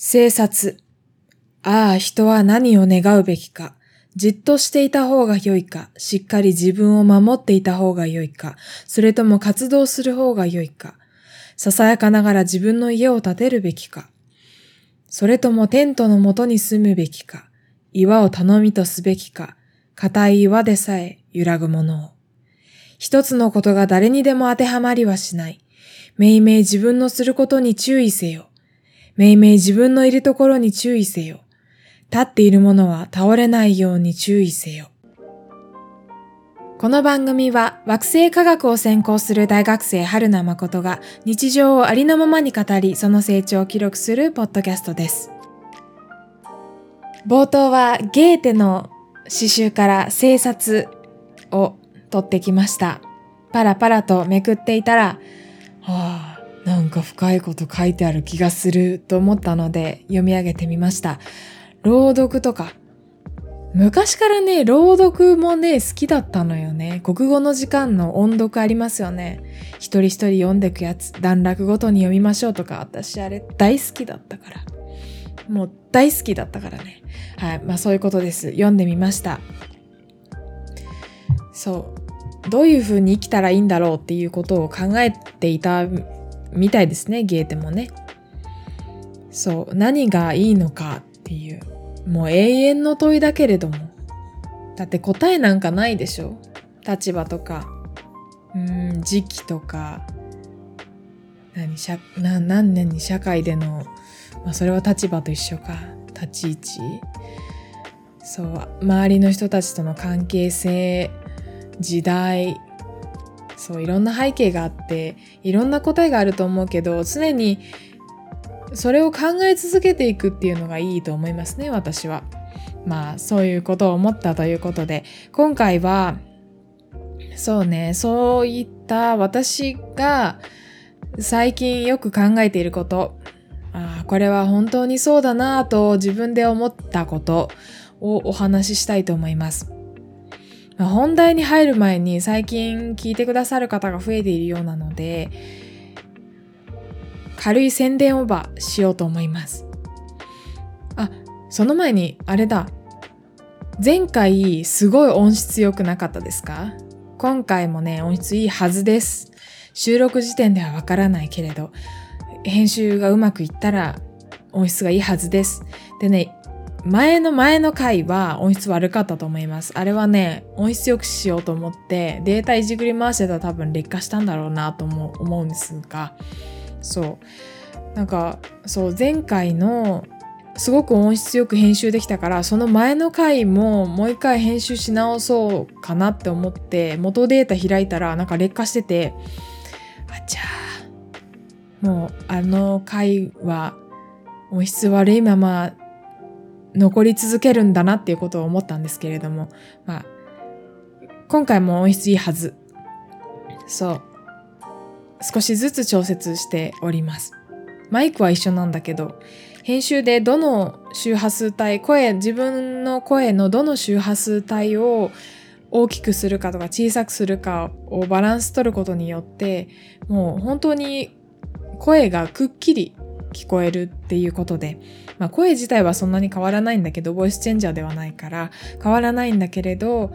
生殺。ああ、人は何を願うべきか。じっとしていた方が良いか、しっかり自分を守っていた方が良いか、それとも活動する方が良いか。ささやかながら自分の家を建てるべきか。それともテントのもとに住むべきか。岩を頼みとすべきか。硬い岩でさえ揺らぐものを。一つのことが誰にでも当てはまりはしない。めいめい自分のすることに注意せよ。めいめい自分のいるところに注意せよ。立っているものは倒れないように注意せよ。この番組は惑星科学を専攻する大学生春名誠が日常をありのままに語りその成長を記録するポッドキャストです。冒頭はゲーテの詩集から生殺を取ってきました。パラパラとめくっていたら、はあ、なんか深いこと書いてある気がすると思ったので読み上げてみました。朗読とか。昔からね、朗読もね、好きだったのよね。国語の時間の音読ありますよね。一人一人読んでくやつ、段落ごとに読みましょうとか、私あれ大好きだったから。もう大好きだったからね。はい。まあそういうことです。読んでみました。そう。どういうふうに生きたらいいんだろうっていうことを考えていたみたいですね、ゲーテもね。そう、何がいいのかっていう、もう永遠の問いだけれども。だって答えなんかないでしょ立場とか、うん、時期とか、何、社な何年に社会での、まあそれは立場と一緒か、立ち位置。そう、周りの人たちとの関係性、時代、そういろんな背景があっていろんな答えがあると思うけど常にそれを考え続けていくっていうのがいいと思いますね私は。まあそういうことを思ったということで今回はそうねそういった私が最近よく考えていることああこれは本当にそうだなぁと自分で思ったことをお話ししたいと思います。本題に入る前に最近聞いてくださる方が増えているようなので、軽い宣伝オーバーしようと思います。あ、その前に、あれだ。前回すごい音質良くなかったですか？今回もね、音質いいはずです。収録時点ではわからないけれど、編集がうまくいったら音質がいいはずです。でね、前の前の回は音質悪かったと思います。あれはね、音質良くしようと思ってデータいじくり回してたら多分劣化したんだろうなと思う思うんですが、そう。なんか、そう、前回のすごく音質よく編集できたからその前の回ももう一回編集し直そうかなって思って元データ開いたらなんか劣化しててあちゃーもうあの回は音質悪いまま残り続けるんだなっていうことを思ったんですけれども、まあ、今回も音質いいはず。そう。少しずつ調節しております。マイクは一緒なんだけど、編集でどの周波数帯、声、自分の声のどの周波数帯を大きくするかとか小さくするかをバランス取ることによって、もう本当に声がくっきり聞こえるっていうことで、まあ、声自体はそんなに変わらないんだけどボイスチェンジャーではないから変わらないんだけれど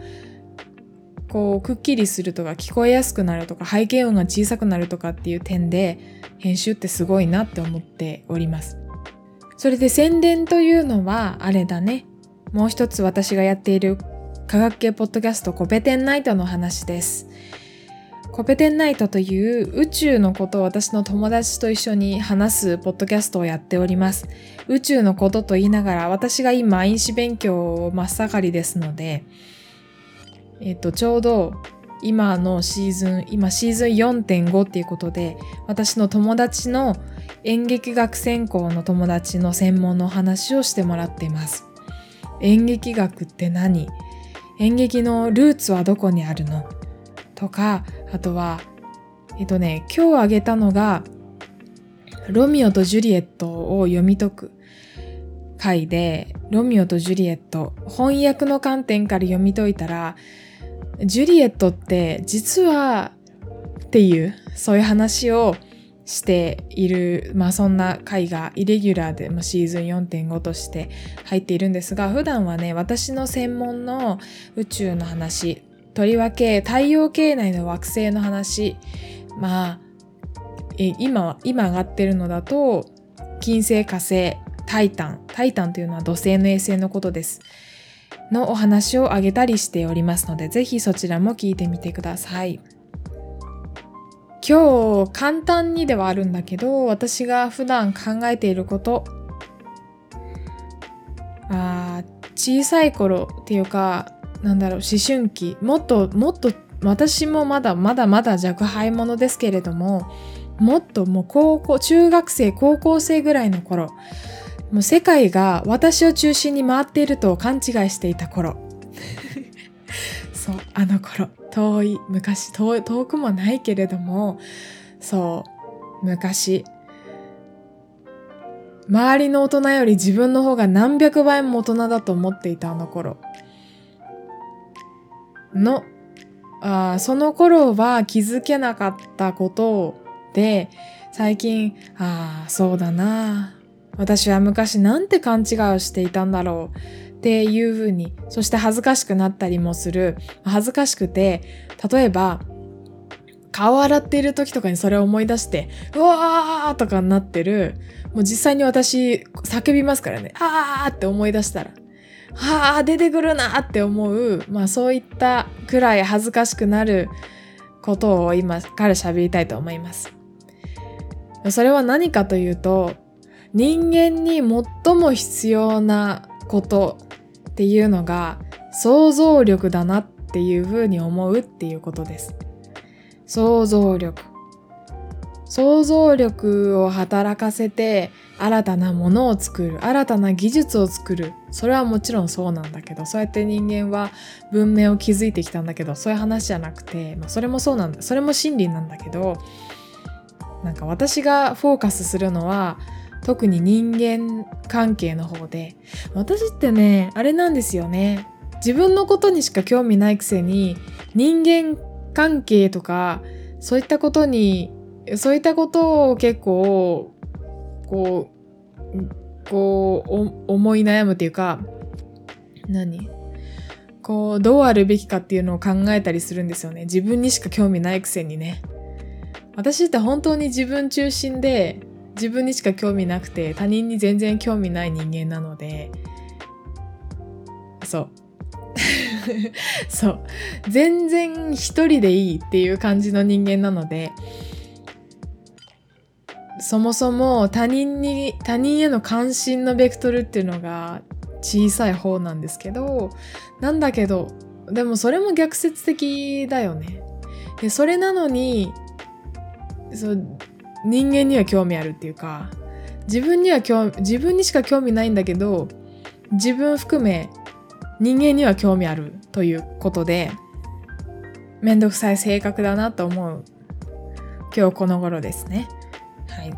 こうくっきりするとか聞こえやすくなるとか背景音が小さくなるとかっていう点で編集ってすごいなって思っております。それで宣伝というのはあれだね。もう一つ私がやっている科学系ポッドキャストコペテンナイトの話です。コペテンナイトという宇宙のことを私の友達と一緒に話すポッドキャストをやっております。宇宙のことと言いながら私が今飲酒勉強を真っ盛りですので、えっと、ちょうど今のシーズン、今シーズン4.5っていうことで、私の友達の演劇学専攻の友達の専門の話をしてもらっています。演劇学って何？演劇のルーツはどこにあるの？とか、あとは、えっとね、今日あげたのが、ロミオとジュリエットを読み解く回で、ロミオとジュリエット、翻訳の観点から読み解いたら、ジュリエットって実はっていう、そういう話をしている、まあそんな回がイレギュラーで、まあ、シーズン4.5として入っているんですが、普段はね、私の専門の宇宙の話、とりわけ太陽系内の惑星の話、まあ、今、今上がってるのだと、金星火星、タイタン、タイタンというのは土星の衛星のことです。のお話をあげたりしておりますので、ぜひそちらも聞いてみてください。今日簡単にではあるんだけど私が普段考えていることあ小さい頃っていうかなんだろう思春期。もっともっと私もまだまだまだ若輩者ですけれどももっともう高校中学生高校生ぐらいの頃もう世界が私を中心に回っていると勘違いしていた頃。そうあの頃。遠い昔遠遠くもないけれどもそう昔。周りの大人より自分の方が何百倍も大人だと思っていたあの頃のあその頃は気づけなかったことで最近ああそうだな私は昔なんて勘違いをしていたんだろうっていうふうに、そして恥ずかしくなったりもする。恥ずかしくて、例えば、顔洗っている時とかにそれを思い出して、うわーとかになってる。もう実際に私、叫びますからね。あーって思い出したら。はあ、出てくるなって思う。まあそういったくらい恥ずかしくなることを今から喋りたいと思います。それは何かというと、人間に最も必要なことっていうのが想像力だなっていうふうに思うっていうことです。想像力。想像力を働かせて新たなものを作る新たな技術を作る。それはもちろんそうなんだけどそうやって人間は文明を築いてきたんだけどそういう話じゃなくて、まあ、それもそうなんだそれも真理なんだけどなんか私がフォーカスするのは特に人間関係の方で私ってねあれなんですよね。自分のことにしか興味ないくせに人間関係とかそういったことにそういったことを結構こうこう思い悩むっていうか何？こうどうあるべきかっていうのを考えたりするんですよね。自分にしか興味ないくせにね。私って本当に自分中心で自分にしか興味なくて他人に全然興味ない人間なので。そう。そう。全然一人でいいっていう感じの人間なのでそもそも他人に他人への関心のベクトルっていうのが小さい方なんですけどなんだけどでもそれも逆説的だよねでそれなのにそ人間には興味あるっていうか自分には興味自分にしか興味ないんだけど自分含め人間には興味あるということでめんどくさい性格だなと思う今日この頃ですね。はい。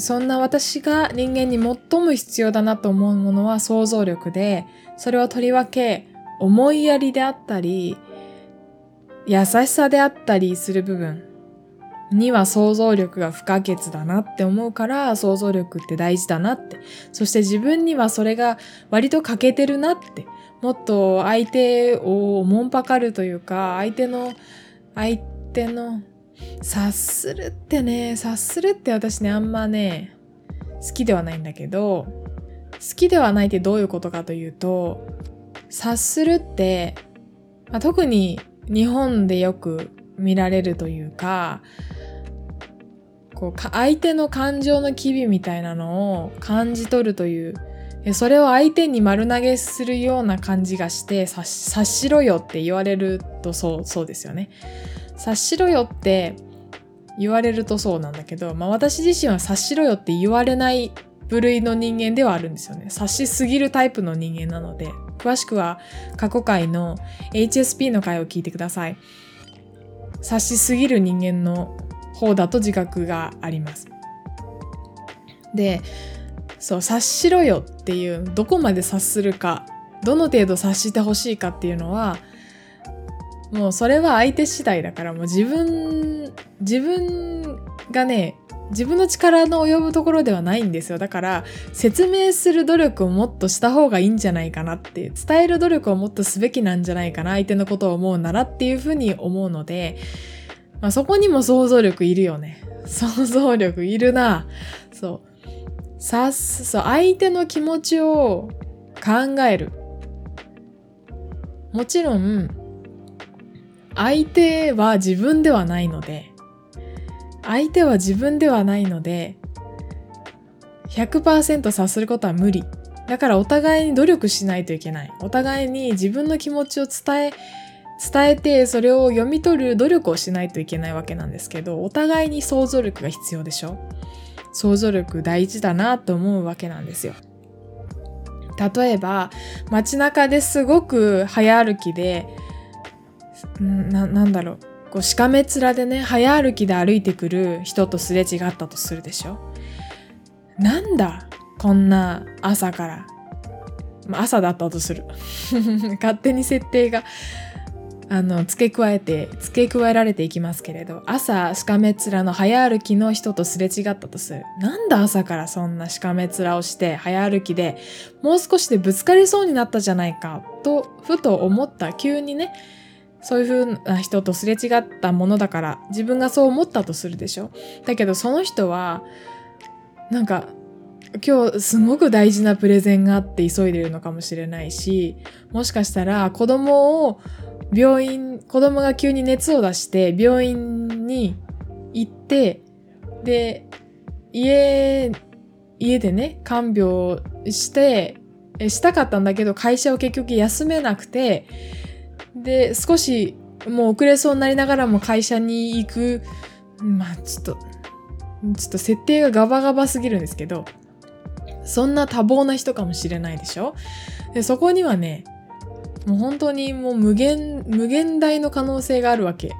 そんな私が人間に最も必要だなと思うものは想像力で、それはとりわけ思いやりであったり、優しさであったりする部分には想像力が不可欠だなって思うから想像力って大事だなって。そして自分にはそれが割と欠けてるなって。もっと相手をもんぱかるというか、相手の、相手の、察するってね、察するって私ね、あんまね、好きではないんだけど、好きではないってどういうことかというと、察するって、まあ、特に日本でよく見られるというか、こう相手の感情の機微みたいなのを感じ取るというそれを相手に丸投げするような感じがして察しろよって言われるとそうそうですよね。察しろよって言われるとそうなんだけど、まあ、私自身は察しろよって言われない部類の人間ではあるんですよね。察しすぎるタイプの人間なので。詳しくは過去回の HSP の回を聞いてください。察しすぎる人間の方だと自覚があります。でそう察しろよっていうどこまで察するかどの程度察してほしいかっていうのはもうそれは相手次第だからもう自分自分がね自分の力の及ぶところではないんですよ。だから説明する努力をもっとした方がいいんじゃないかなって伝える努力をもっとすべきなんじゃないかな相手のことを思うならっていうふうに思うので、まあ、そこにも想像力いるよね。想像力いるな。そう。さす、そう、相手の気持ちを考える。もちろん、相手は自分ではないので、相手は自分ではないので、100%察することは無理。だからお互いに努力しないといけない。お互いに自分の気持ちを伝え、伝えてそれを読み取る努力をしないといけないわけなんですけど、お互いに想像力が必要でしょ想像力大事だなと思うわけなんですよ。例えば街中ですごく早歩きでななんだろう。こうしかめ面でね早歩きで歩いてくる人とすれ違ったとするでしょ。なんだこんな朝から。朝だったとする。勝手に設定があの付け加えて付け加えられていきますけれど朝しかめ面の早歩きの人とすれ違ったとする。なんだ朝からそんなしかめ面をして早歩きでもう少しでぶつかりそうになったじゃないかとふと思った。急にねそういう風な人とすれ違ったものだから自分がそう思ったとするでしょ。だけどその人はなんか今日すごく大事なプレゼンがあって急いでるのかもしれないしもしかしたら子供を病院、子供が急に熱を出して病院に行って、で、家、家でね、看病して、したかったんだけど会社を結局休めなくて、で、少しもう遅れそうになりながらも会社に行く、まあちょっと、ちょっと設定がガバガバすぎるんですけど、そんな多忙な人かもしれないでしょ？でそこにはね、もう本当にもう無限、無限大の可能性があるわけ。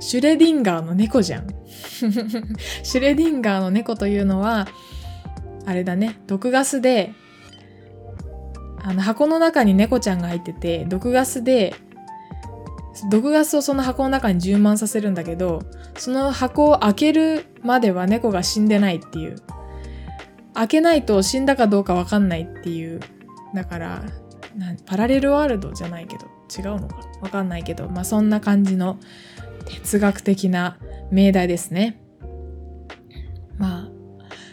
シュレディンガーの猫じゃん。シュレディンガーの猫というのは、あれだね、毒ガスで、あの箱の中に猫ちゃんが入ってて、毒ガスで、毒ガスをその箱の中に充満させるんだけど、その箱を開けるまでは猫が死んでないっていう。開けないと死んだかどうか分かんないっていう。だから、パラレルワールドじゃないけど違うのか？分かんないけどまあそんな感じの哲学的な命題ですね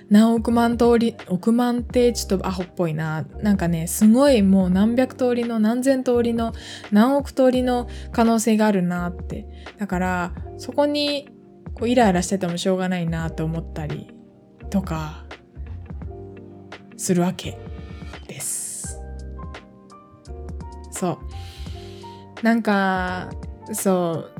何億万通り億万ってちょっとアホっぽいな。なんかねすごいもう何百通りの何千通りの何億通りの可能性があるなって。だからそこにこうイライラしててもしょうがないなと思ったりとかするわけです。そう。なんかそう。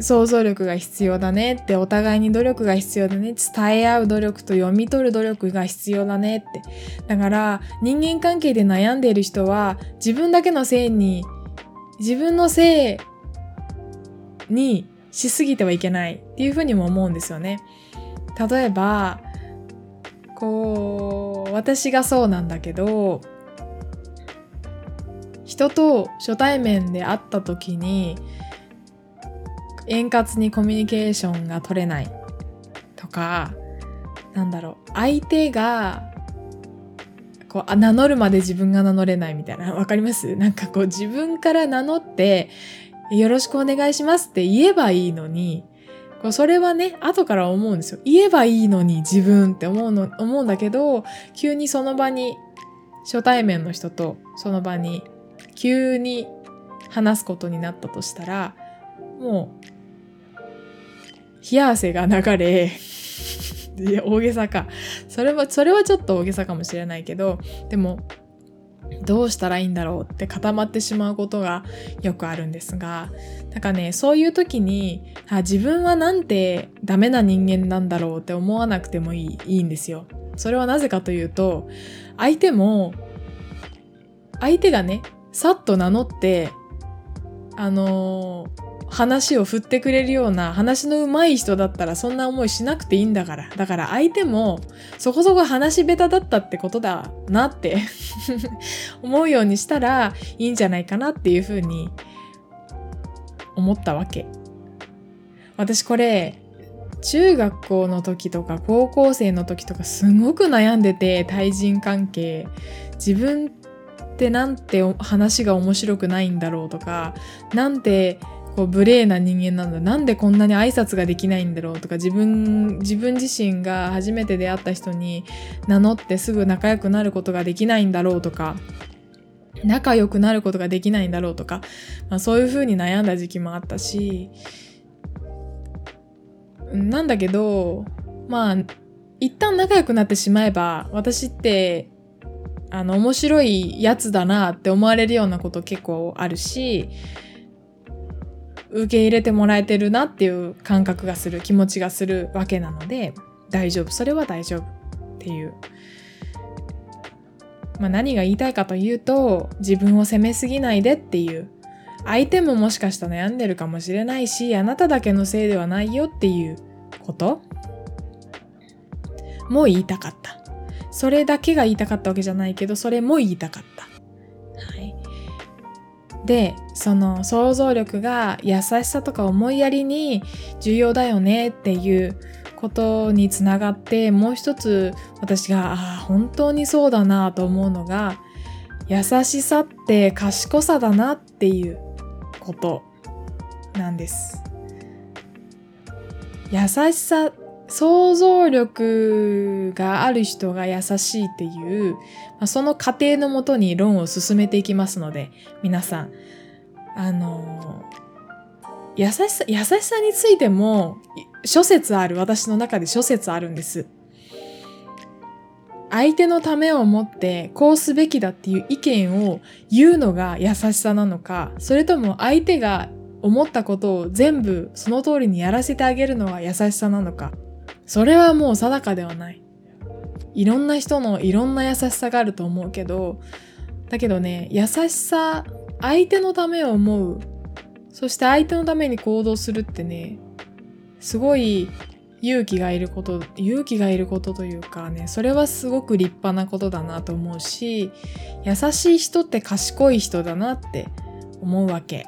想像力が必要だねってお互いに努力が必要だね。伝え合う努力と読み取る努力が必要だねって。だから人間関係で悩んでいる人は自分だけのせいに自分のせいにしすぎてはいけないっていうふうにも思うんですよね。例えばこう私がそうなんだけど人と初対面で会った時に円滑にコミュニケーションが取れない。とかなんだろう。相手がこう名乗るまで自分が名乗れないみたいな。わかります？なんかこう自分から名乗ってよろしくお願いしますって言えばいいのにこうそれはね後から思うんですよ。言えばいいのに自分って思うの思うんだけど急にその場に初対面の人とその場に急に話すことになったとしたらもう冷や汗が流れいや大げさかそれはそれはちょっと大げさかもしれないけどでもどうしたらいいんだろうって固まってしまうことがよくあるんですがだかねそういう時にあ自分はなんてダメな人間なんだろうって思わなくてもいいいいんですよ。それはなぜかというと相手も相手がねさっと名乗って、あのー、話を振ってくれるような話の上手い人だったらそんな思いしなくていいんだから。だから相手もそこそこ話下手だったってことだなって 思うようにしたらいいんじゃないかなっていうふうに思ったわけ。私これ中学校の時とか高校生の時とかすごく悩んでて対人関係自分ってなんて話が面白くないんだろうとかなんてこう無礼な人間なんだ。なんでこんなに挨拶ができないんだろうとか自分自分自身が初めて出会った人に名乗ってすぐ仲良くなることができないんだろうとか仲良くなることができないんだろうとか、まあ、そういうふうに悩んだ時期もあったしなんだけどまあ一旦仲良くなってしまえば私ってあの面白いやつだなって思われるようなこと結構あるし受け入れてもらえてるなっていう感覚がする気持ちがするわけなので大丈夫それは大丈夫っていう、まあ、何が言いたいかというと自分を責めすぎないでっていう。相手ももしかしたら悩んでるかもしれないしあなただけのせいではないよっていうこと。も言いたかった。それだけが言いたかったわけじゃないけどそれも言いたかった、でその想像力が優しさとか思いやりに重要だよねっていうことにつながってもう一つ私があ本当にそうだなと思うのが優しさって賢さだなっていうことなんです。優しさ想像力がある人が優しいっていう、まあ、その過程のもとに論を進めていきますので皆さんあの優しさ優しさについても諸説ある私の中で諸説あるんです。相手のためを思ってこうすべきだっていう意見を言うのが優しさなのかそれとも相手が思ったことを全部その通りにやらせてあげるのが優しさなのかそれはもう定かではない。いろんな人のいろんな優しさがあると思うけどだけどね優しさ相手のためを思う。そして相手のために行動するってねすごい勇気がいること勇気がいることというかねそれはすごく立派なことだなと思うし優しい人って賢い人だなって思うわけ。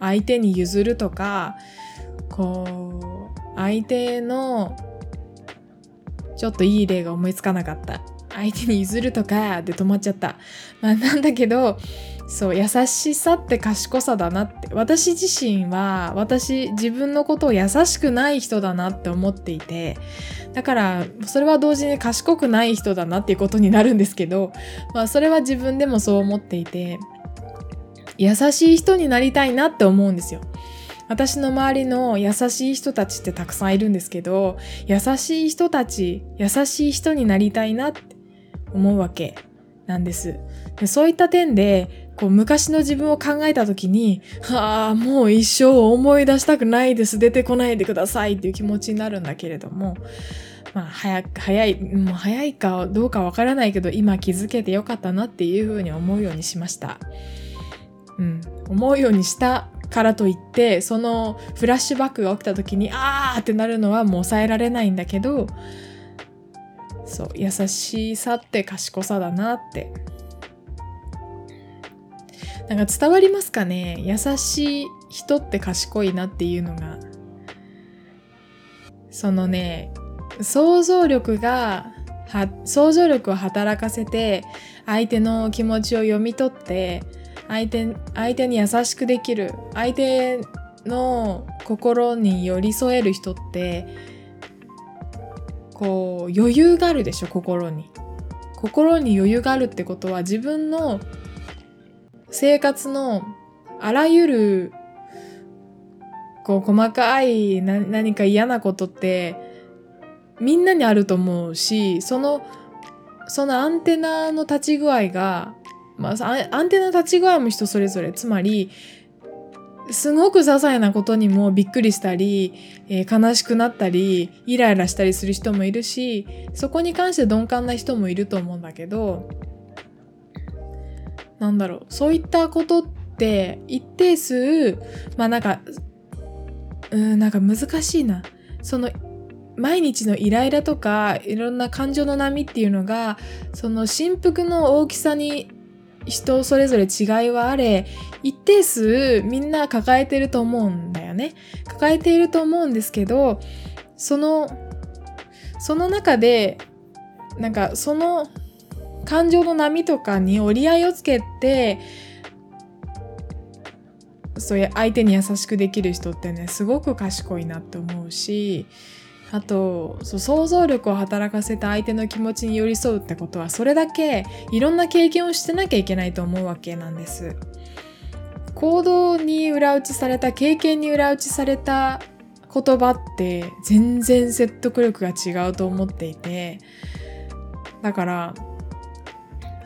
相手に譲るとかこう相手のちょっといい例が思いつかなかった。相手に譲るとかで止まっちゃった。まあなんだけどそう優しさって賢さだなって。私自身は私自分のことを優しくない人だなって思っていて。だからそれは同時に賢くない人だなっていうことになるんですけど、まあ、それは自分でもそう思っていて優しい人になりたいなって思うんですよ。私の周りの優しい人たちってたくさんいるんですけど優しい人たち優しい人になりたいなって思うわけなんです。でそういった点でこう昔の自分を考えた時に、はあ、もう一生思い出したくないです。出てこないでくださいっていう気持ちになるんだけれども、まあ、早く早い、もう早いかどうかわからないけど、今気づけてよかったなっていうふうに思うようにしました。うん。思うようにしたからといって、そのフラッシュバックが起きた時に、あーってなるのはもう抑えられないんだけど、そう、優しさって賢さだなってなんか伝わりますかね？優しい人って賢いなっていうのが。そのね、想像力が、想像力を働かせて、相手の気持ちを読み取って、相手、相手に優しくできる、相手の心に寄り添える人って、こう、余裕があるでしょ、心に。心に余裕があるってことは自分の生活のあらゆるこう細かい何か嫌なことってみんなにあると思うしそのそのアンテナの立ち具合が、まあ、アンテナ立ち具合も人それぞれつまりすごく些細なことにもびっくりしたり、えー、悲しくなったりイライラしたりする人もいるしそこに関して鈍感な人もいると思うんだけどなんだろう、そういったことって一定数、まあなんか、うん、なんか難しいな。その、毎日のイライラとか、いろんな感情の波っていうのが、その振幅の大きさに人それぞれ違いはあれ一定数みんな抱えてると思うんだよね。抱えていると思うんですけどそのその中でなんかその感情の波とかに折り合いをつけてそういう相手に優しくできる人ってねすごく賢いなって思うしあとそう想像力を働かせた相手の気持ちに寄り添うってことはそれだけいろんな経験をしてなきゃいけないと思うわけなんです。行動に裏打ちされた経験に裏打ちされた言葉って全然説得力が違うと思っていてだから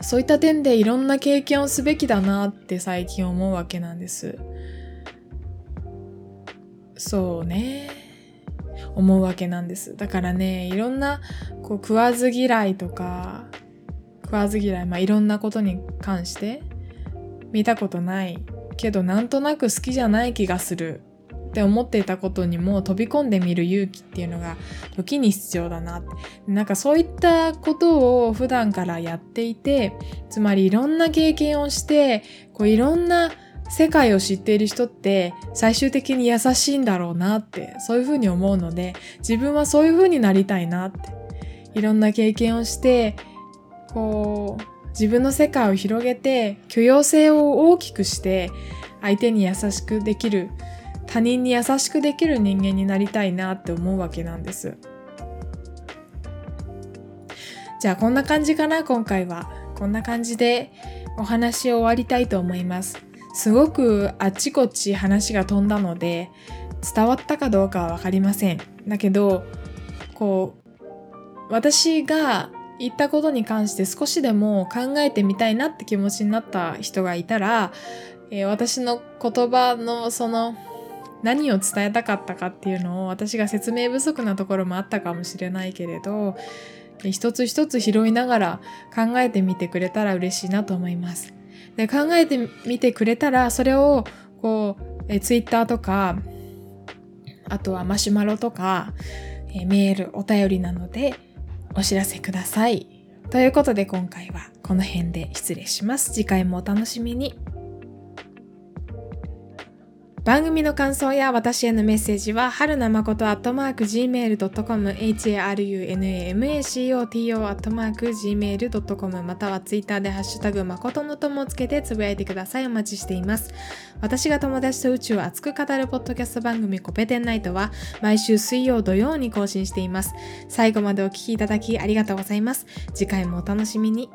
そういった点でいろんな経験をすべきだなって最近思うわけなんです。そうね。思うわけなんです。だからね、いろんなこう食わず嫌いとか、食わず嫌い、まあいろんなことに関して見たことない。けどなんとなく好きじゃない気がする。って思っていたことにも飛び込んでみる勇気っていうのが時に必要だななんかそういったことを普段からやっていてつまりいろんな経験をしてこういろんな世界を知っている人って最終的に優しいんだろうなってそういうふうに思うので自分はそういうふうになりたいなっていろんな経験をしてこう自分の世界を広げて許容性を大きくして相手に優しくできる他人に優しくできる人間になりたいなって思うわけなんです。じゃあこんな感じかな今回は。こんな感じでお話を終わりたいと思います。すごくあちこち話が飛んだので伝わったかどうかは分かりませんだけどこう私が言ったことに関して少しでも考えてみたいなって気持ちになった人がいたら、えー、私の言葉のその何を伝えたかったかっていうのを私が説明不足なところもあったかもしれないけれど一つ一つ拾いながら考えてみてくれたら嬉しいなと思います。で考えてみてくれたらそれをこうえツイッターとかあとはマシュマロとかえメールお便りなのでお知らせください。ということで今回はこの辺で失礼します。次回もお楽しみに。番組の感想や私へのメッセージは、はるなまことアットマーク gmail.com、harunamacoto アットマーク gmail.com またはツイッターでハッシュタグまことの友をつけてつぶやいてください。お待ちしています。私が友達と宇宙を熱く語るポッドキャスト番組コペテンナイトは毎週水曜土曜に更新しています。最後までお聴きいただきありがとうございます。次回もお楽しみに。